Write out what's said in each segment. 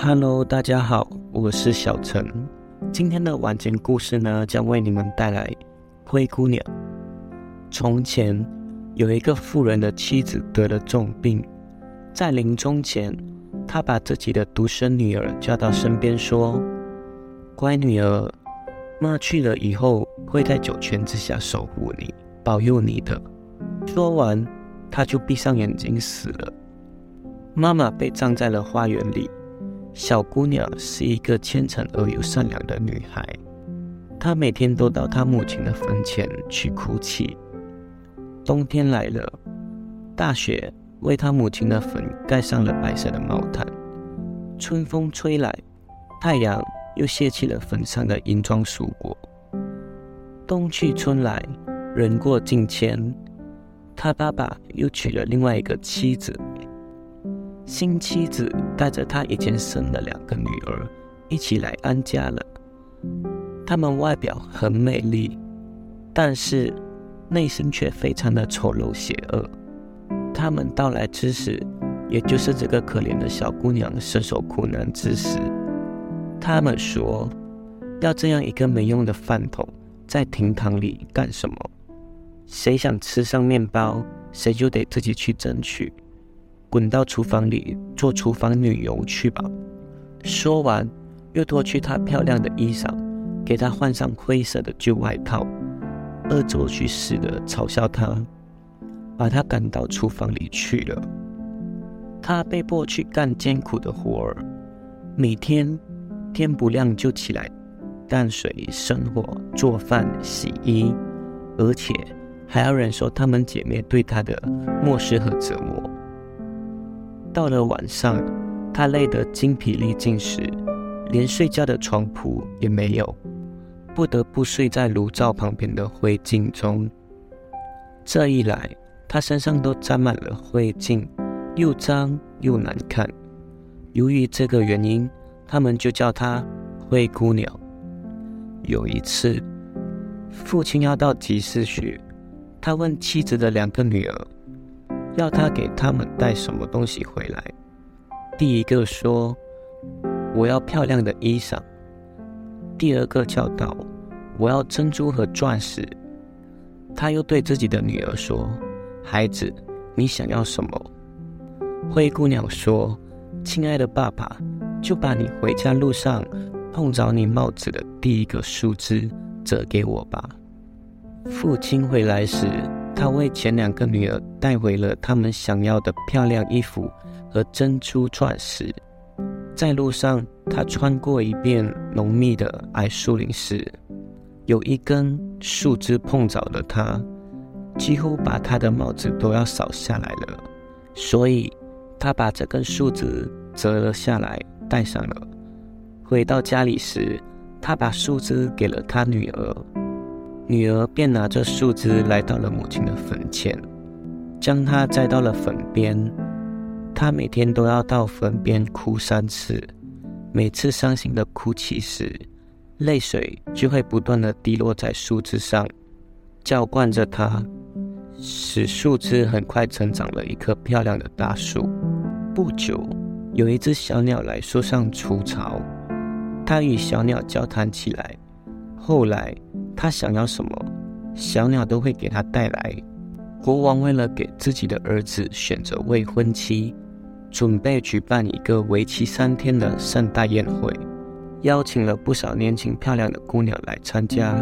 Hello，大家好，我是小陈。今天的晚间故事呢，将为你们带来《灰姑娘》。从前有一个富人的妻子得了重病，在临终前，他把自己的独生女儿叫到身边，说：“乖女儿，妈去了以后，会在九泉之下守护你，保佑你的。”说完，他就闭上眼睛死了。妈妈被葬在了花园里。小姑娘是一个虔诚而又善良的女孩，她每天都到她母亲的坟前去哭泣。冬天来了，大雪为她母亲的坟盖上了白色的毛毯。春风吹来，太阳又卸去了坟上的银装素裹。冬去春来，人过境迁，她爸爸又娶了另外一个妻子。新妻子带着她以前生的两个女儿一起来安家了。她们外表很美丽，但是内心却非常的丑陋邪恶。他们到来之时，也就是这个可怜的小姑娘身受苦难之时。他们说：“要这样一个没用的饭桶在厅堂里干什么？谁想吃上面包，谁就得自己去争取。”滚到厨房里做厨房女佣去吧！说完，又脱去她漂亮的衣裳，给她换上灰色的旧外套，恶作剧似的嘲笑她，把她赶到厨房里去了。她被迫去干艰苦的活儿，每天天不亮就起来淡水生火做饭洗衣，而且还要忍受她们姐妹对她的漠视和折磨。到了晚上，他累得精疲力尽时，连睡觉的床铺也没有，不得不睡在炉灶旁边的灰烬中。这一来，他身上都沾满了灰烬，又脏又难看。由于这个原因，他们就叫她灰姑娘。有一次，父亲要到集市去，他问妻子的两个女儿。要他给他们带什么东西回来？第一个说：“我要漂亮的衣裳。”第二个叫道：“我要珍珠和钻石。”他又对自己的女儿说：“孩子，你想要什么？”灰姑娘说：“亲爱的爸爸，就把你回家路上碰着你帽子的第一个树枝折给我吧。”父亲回来时。他为前两个女儿带回了他们想要的漂亮衣服和珍珠钻石。在路上，他穿过一片浓密的矮树林时，有一根树枝碰着了他，几乎把他的帽子都要扫下来了。所以，他把这根树枝折了下来，戴上了。回到家里时，他把树枝给了他女儿。女儿便拿着树枝来到了母亲的坟前，将她栽到了坟边。她每天都要到坟边哭三次，每次伤心的哭泣时，泪水就会不断的滴落在树枝上，浇灌着它，使树枝很快成长了一棵漂亮的大树。不久，有一只小鸟来树上筑巢，它与小鸟交谈起来。后来。他想要什么，小鸟都会给他带来。国王为了给自己的儿子选择未婚妻，准备举办一个为期三天的盛大宴会，邀请了不少年轻漂亮的姑娘来参加。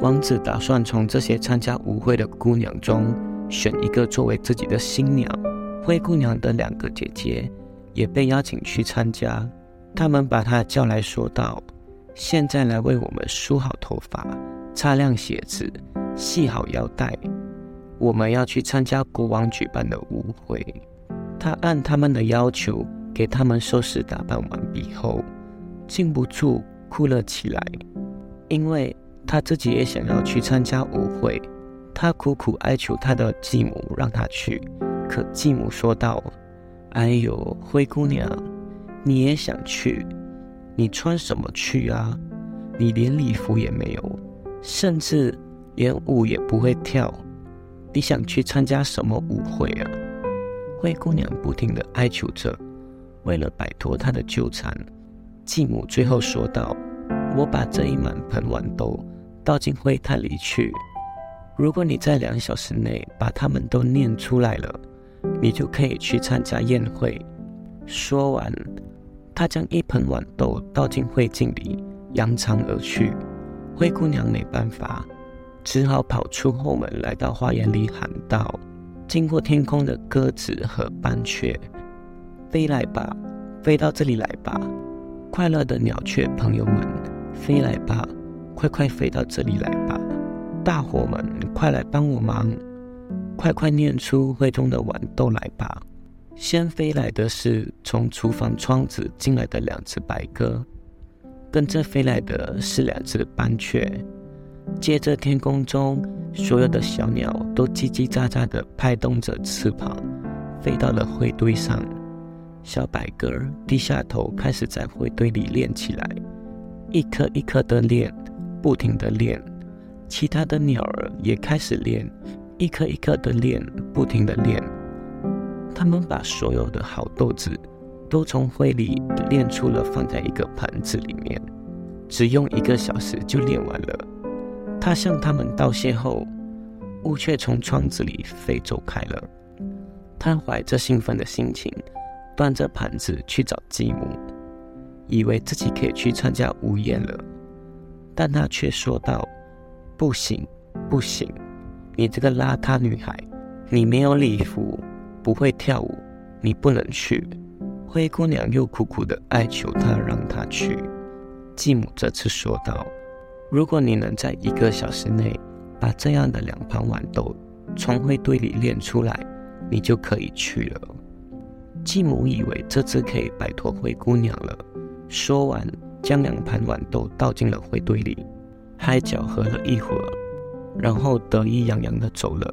王子打算从这些参加舞会的姑娘中选一个作为自己的新娘。灰姑娘的两个姐姐也被邀请去参加，他们把她叫来说道：“现在来为我们梳好头发。”擦亮鞋子，系好腰带，我们要去参加国王举办的舞会。他按他们的要求给他们收拾打扮完毕后，禁不住哭了起来，因为他自己也想要去参加舞会。他苦苦哀求他的继母让他去，可继母说道：“哎呦，灰姑娘，你也想去？你穿什么去啊？你连礼服也没有。”甚至连舞也不会跳，你想去参加什么舞会啊？灰姑娘不停的哀求着，为了摆脱她的纠缠，继母最后说道：“我把这一满盆豌豆倒进灰炭里去。如果你在两小时内把它们都念出来了，你就可以去参加宴会。”说完，他将一盆豌豆倒进灰烬里，扬长而去。灰姑娘没办法，只好跑出后门，来到花园里喊道：“经过天空的鸽子和斑雀，飞来吧，飞到这里来吧！快乐的鸟雀朋友们，飞来吧，快快飞到这里来吧！大伙们，快来帮我忙，快快念出灰中的豌豆来吧！”先飞来的是从厨房窗子进来的两只白鸽，跟着飞来的是两只斑雀，接着天空中所有的小鸟都叽叽喳喳地拍动着翅膀，飞到了灰堆上。小白鸽低下头，开始在灰堆里练起来，一颗一颗的练，不停地练。其他的鸟儿也开始练，一颗一颗的练，不停地练。他们把所有的好豆子都从灰里炼出了，放在一个盘子里面，只用一个小时就炼完了。他向他们道谢后，乌雀从窗子里飞走开了。他怀着兴奋的心情，端着盘子去找继母，以为自己可以去参加午宴了，但他却说道：“不行，不行，你这个邋遢女孩，你没有礼服。”不会跳舞，你不能去。灰姑娘又苦苦的哀求他，让他去。继母这次说道：“如果你能在一个小时内把这样的两盘豌豆从灰堆里炼出来，你就可以去了。”继母以为这次可以摆脱灰姑娘了，说完，将两盘豌豆倒进了灰堆里，还搅和了一会儿，然后得意洋洋的走了。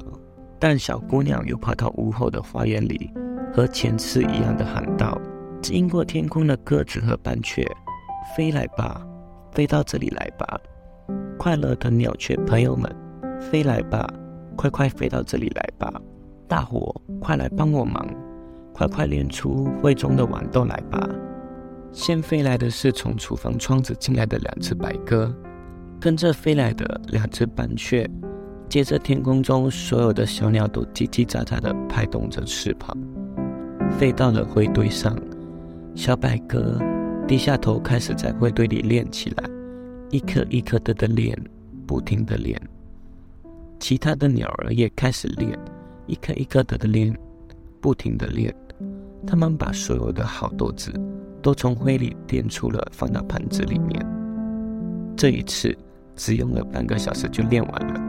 但小姑娘又跑到屋后的花园里，和前次一样的喊道：“经过天空的鸽子和斑雀，飞来吧，飞到这里来吧！快乐的鸟雀朋友们，飞来吧，快快飞到这里来吧！大伙，快来帮我忙，快快练出胃中的豌豆来吧！”先飞来的是从厨房窗子进来的两只白鸽，跟着飞来的两只斑雀。接着，天空中所有的小鸟都叽叽喳喳地拍动着翅膀，飞到了灰堆上。小白鸽低下头，开始在灰堆里练起来，一颗一颗的的练，不停地练。其他的鸟儿也开始练，一颗一颗的的练，不停地练。它们把所有的好豆子都从灰里掂出了，放到盘子里面。这一次只用了半个小时就练完了。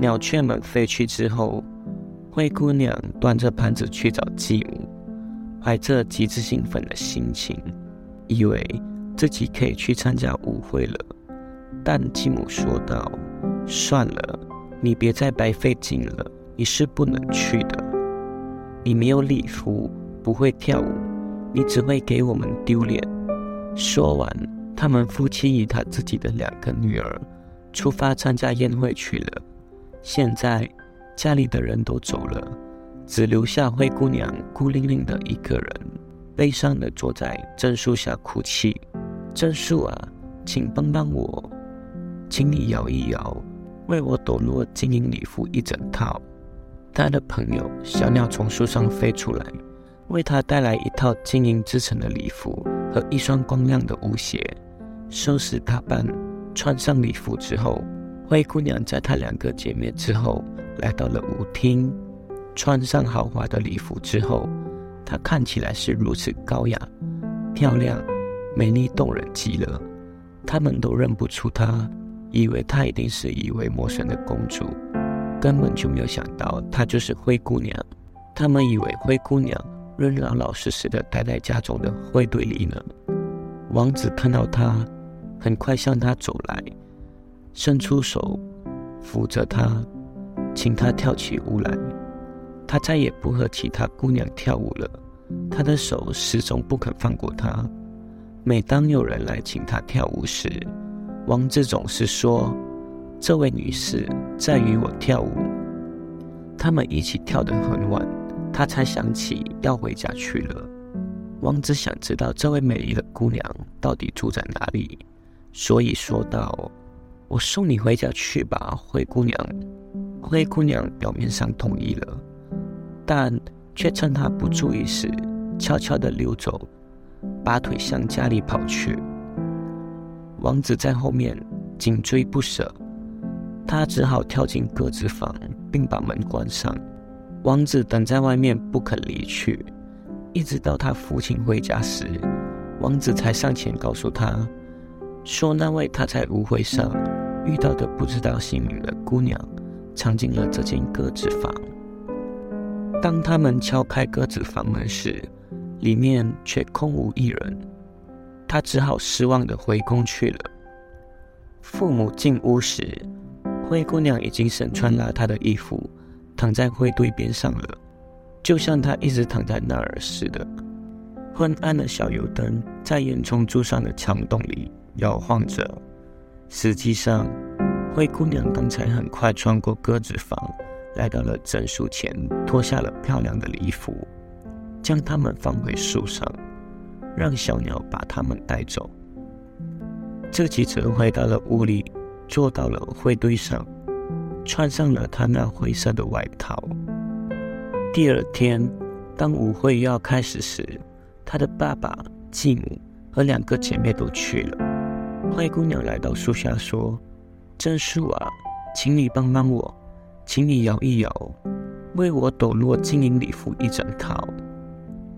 鸟雀们飞去之后，灰姑娘端着盘子去找继母，怀着极致兴奋的心情，以为自己可以去参加舞会了。但继母说道：“算了，你别再白费劲了，你是不能去的。你没有礼服，不会跳舞，你只会给我们丢脸。”说完，他们夫妻与他自己的两个女儿出发参加宴会去了。现在家里的人都走了，只留下灰姑娘孤零零的一个人，悲伤的坐在榛树下哭泣。榛树啊，请帮帮我，请你摇一摇，为我抖落金银礼服一整套。他的朋友小鸟从树上飞出来，为他带来一套金银制成的礼服和一双光亮的舞鞋。收拾打扮，穿上礼服之后。灰姑娘在她两个姐妹之后来到了舞厅，穿上豪华的礼服之后，她看起来是如此高雅、漂亮、美丽动人极了。他们都认不出她，以为她一定是一位陌生的公主，根本就没有想到她就是灰姑娘。他们以为灰姑娘仍老老实实的待在家中的灰堆里呢。王子看到她，很快向她走来。伸出手扶着她，请她跳起舞来。她再也不和其他姑娘跳舞了，她的手始终不肯放过她。每当有人来请她跳舞时，王子总是说：“这位女士在与我跳舞。”他们一起跳得很晚，他才想起要回家去了。王子想知道这位美丽的姑娘到底住在哪里，所以说道：“我送你回家去吧，灰姑娘。”灰姑娘表面上同意了，但却趁他不注意时，悄悄地溜走，拔腿向家里跑去。王子在后面紧追不舍，他只好跳进鸽子房，并把门关上。王子等在外面不肯离去，一直到他父亲回家时，王子才上前告诉他，说那位他在舞会上遇到的不知道姓名的姑娘，藏进了这间鸽子房。当他们敲开鸽子房门时，里面却空无一人，他只好失望的回宫去了。父母进屋时，灰姑娘已经身穿邋遢的衣服。躺在灰堆边上了，就像他一直躺在那儿似的。昏暗的小油灯在烟囱柱上的墙洞里摇晃着。实际上，灰姑娘刚才很快穿过鸽子房，来到了枕树前，脱下了漂亮的礼服，将它们放回树上，让小鸟把它们带走。这记者回到了屋里，坐到了灰堆上。穿上了他那灰色的外套。第二天，当舞会要开始时，他的爸爸、继母和两个姐妹都去了。灰姑娘来到树下说：“真树啊，请你帮帮我，请你摇一摇，为我抖落金银礼服一整套。”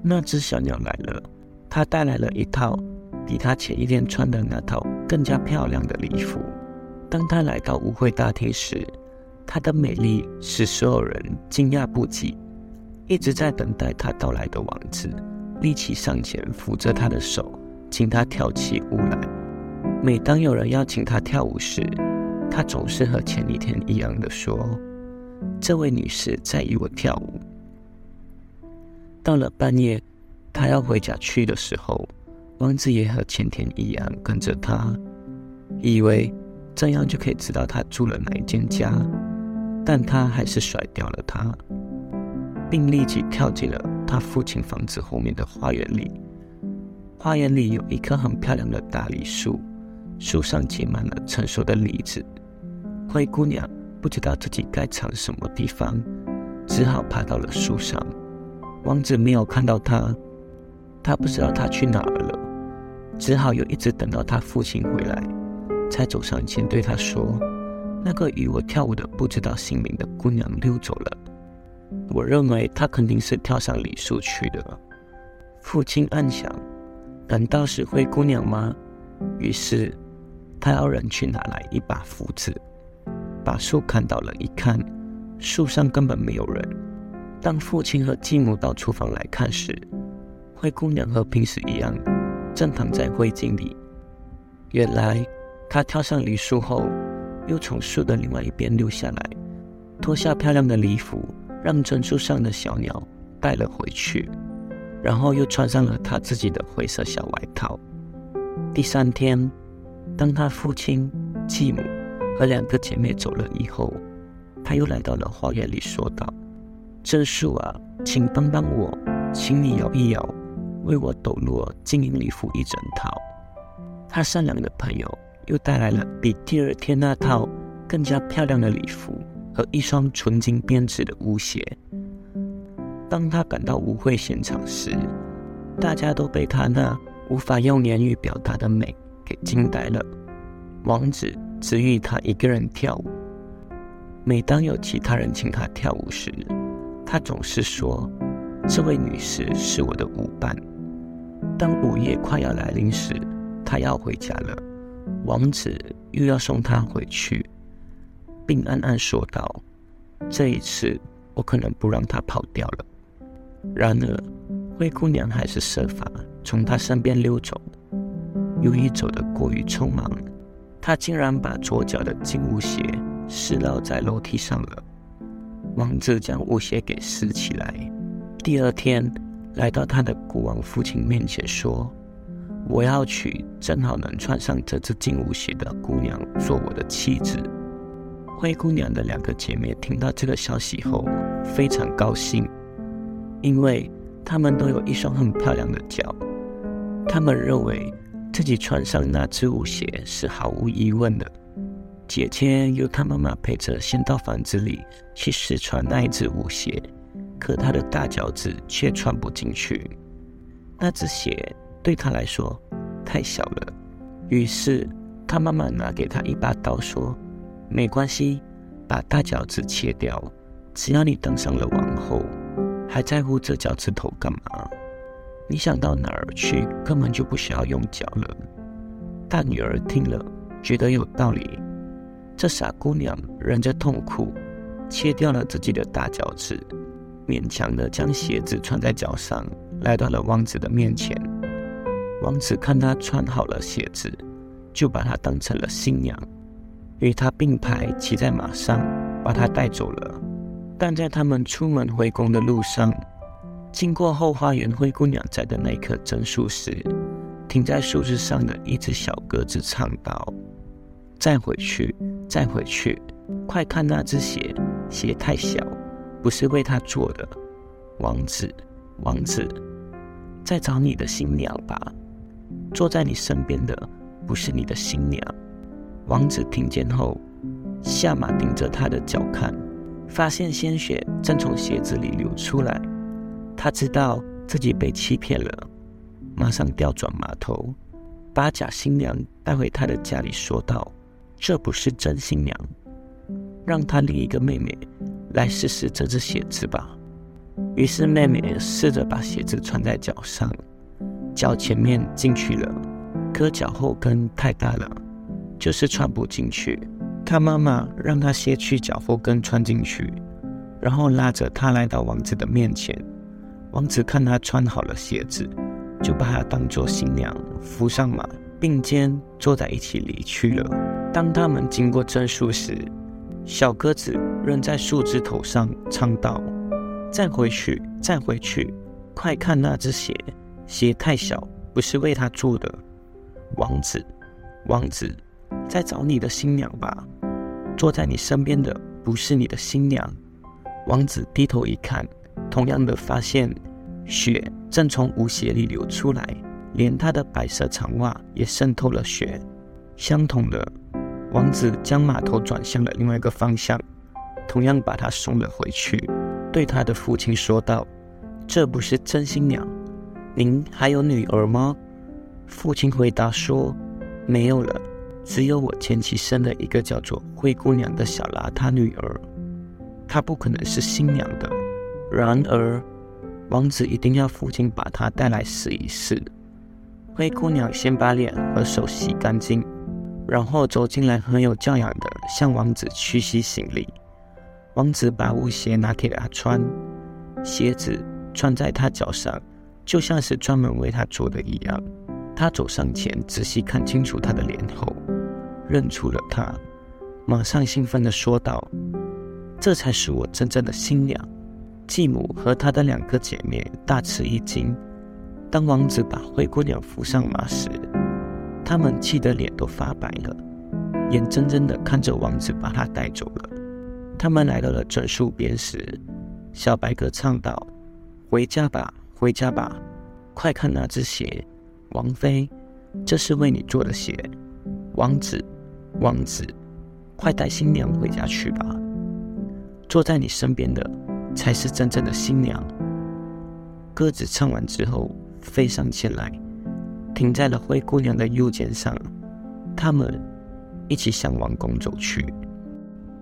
那只小鸟来了，它带来了一套比它前一天穿的那套更加漂亮的礼服。当它来到舞会大厅时，它的美丽使所有人惊讶不已。一直在等待它到来的王子立即上前扶着她的手，请她跳起舞来。每当有人邀请她跳舞时，她总是和前一天一样的说：“这位女士在与我跳舞。”到了半夜，她要回家去的时候，王子也和前天一样跟着她，以为这样就可以知道她住了哪一间家。但他还是甩掉了他，并立即跳进了他父亲房子后面的花园里。花园里有一棵很漂亮的大梨树，树上结满了成熟的梨子。灰姑娘不知道自己该藏什么地方，只好爬到了树上。王子没有看到她，他不知道她去哪儿了，只好又一直等到他父亲回来，才走上前对他说。那个与我跳舞的不知道姓名的姑娘溜走了，我认为她肯定是跳上梨树去的。父亲暗想：难道是灰姑娘吗？于是他要人去拿来一把斧子，把树砍倒了。一看，树上根本没有人。当父亲和继母到厨房来看时，灰姑娘和平时一样，正躺在灰烬里。原来，她跳上梨树后。又从树的另外一边溜下来，脱下漂亮的礼服，让珍珠上的小鸟带了回去，然后又穿上了她自己的灰色小外套。第三天，当她父亲、继母和两个姐妹走了以后，他又来到了花园里，说道：“珍树啊，请帮帮我，请你摇一摇，为我抖落金银礼服一整套。”他善良的朋友。又带来了比第二天那套更加漂亮的礼服和一双纯金编织的舞鞋。当他赶到舞会现场时，大家都被他那无法用言语表达的美给惊呆了。王子只与他一个人跳舞。每当有其他人请他跳舞时，他总是说：“这位女士是我的舞伴。”当午夜快要来临时，他要回家了。王子又要送她回去，并暗暗说道：“这一次，我可能不让她跑掉了。”然而，灰姑娘还是设法从他身边溜走。由于走得过于匆忙，他竟然把左脚的金舞鞋湿落在楼梯上了。王子将舞鞋给拾起来，第二天来到他的国王父亲面前说。我要娶正好能穿上这只金舞鞋的姑娘做我的妻子。灰姑娘的两个姐妹听到这个消息后非常高兴，因为他们都有一双很漂亮的脚。他们认为自己穿上那只舞鞋是毫无疑问的。姐姐由她妈妈陪着先到房子里去试穿那一只舞鞋，可她的大脚趾却穿不进去。那只鞋对她来说太小了。于是她妈妈拿给她一把刀，说：“没关系，把大脚趾切掉。只要你当上了王后，还在乎这脚趾头干嘛？你想到哪儿去，根本就不需要用脚了。”大女儿听了，觉得有道理。这傻姑娘忍着痛苦，切掉了自己的大脚趾，勉强的将鞋子穿在脚上，来到了王子的面前。王子看她穿好了鞋子，就把她当成了新娘，与她并排骑在马上，把她带走了。但在他们出门回宫的路上，经过后花园灰姑娘栽的那棵榛树时，停在树枝上的一只小鸽子唱道：“再回去。”再回去，快看那只鞋，鞋太小，不是为他做的。王子，王子，再找你的新娘吧。坐在你身边的不是你的新娘。王子听见后，下马盯着他的脚看，发现鲜血正从鞋子里流出来。他知道自己被欺骗了，马上调转马头，把假新娘带回他的家里，说道。这不是真新娘，让她另一个妹妹来试试这只鞋子吧。于是妹妹试着把鞋子穿在脚上，脚前面进去了，可脚后跟太大了，就是穿不进去。她妈妈让她先去脚后跟穿进去，然后拉着她来到王子的面前。王子看她穿好了鞋子，就把她当做新娘扶上马，并肩坐在一起离去了。当他们经过榛树时，小鸽子仍在树枝头上唱道：“再回去，再回去，快看那只鞋，鞋太小，不是为他做的。”王子，王子，再找你的新娘吧。坐在你身边的不是你的新娘。王子低头一看，同样的发现，血正从舞鞋里流出来，连他的白色长袜也渗透了血。相同的。王子将马头转向了另外一个方向，同样把他送了回去，对他的父亲说道：“这不是真新娘，您还有女儿吗？”父亲回答说：“没有了，只有我前妻生了一个叫做灰姑娘的小邋遢女儿，她不可能是新娘的。然而，王子一定要父亲把她带来试一试。”灰姑娘先把脸和手洗干净。然后走进来，很有教养的向王子屈膝行礼。王子把舞鞋拿给他穿，鞋子穿在他脚上，就像是专门为他做的一样。他走上前，仔细看清楚他的脸后，认出了他，马上兴奋地说道：“这才是我真正的新娘。”继母和她的两个姐妹大吃一惊。当王子把灰姑娘扶上马时，他们气得脸都发白了，眼睁睁地看着王子把她带走了。他们来到了榛树边时，小白鸽唱道：“回家吧，回家吧，快看那只鞋，王妃，这是为你做的鞋。王子，王子，快带新娘回家去吧。坐在你身边的才是真正的新娘。”鸽子唱完之后，飞上前来。停在了灰姑娘的右肩上，他们一起向王宫走去。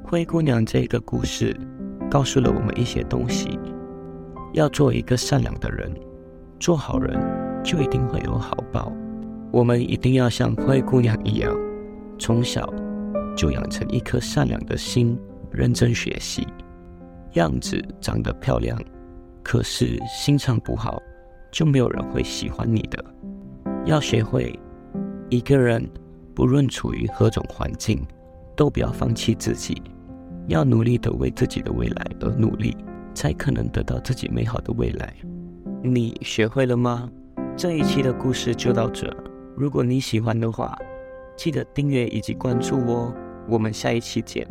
灰姑娘这个故事告诉了我们一些东西：要做一个善良的人，做好人就一定会有好报。我们一定要像灰姑娘一样，从小就养成一颗善良的心，认真学习。样子长得漂亮，可是心肠不好，就没有人会喜欢你的。要学会，一个人不论处于何种环境，都不要放弃自己，要努力的为自己的未来而努力，才可能得到自己美好的未来。你学会了吗？这一期的故事就到这。如果你喜欢的话，记得订阅以及关注哦。我们下一期见。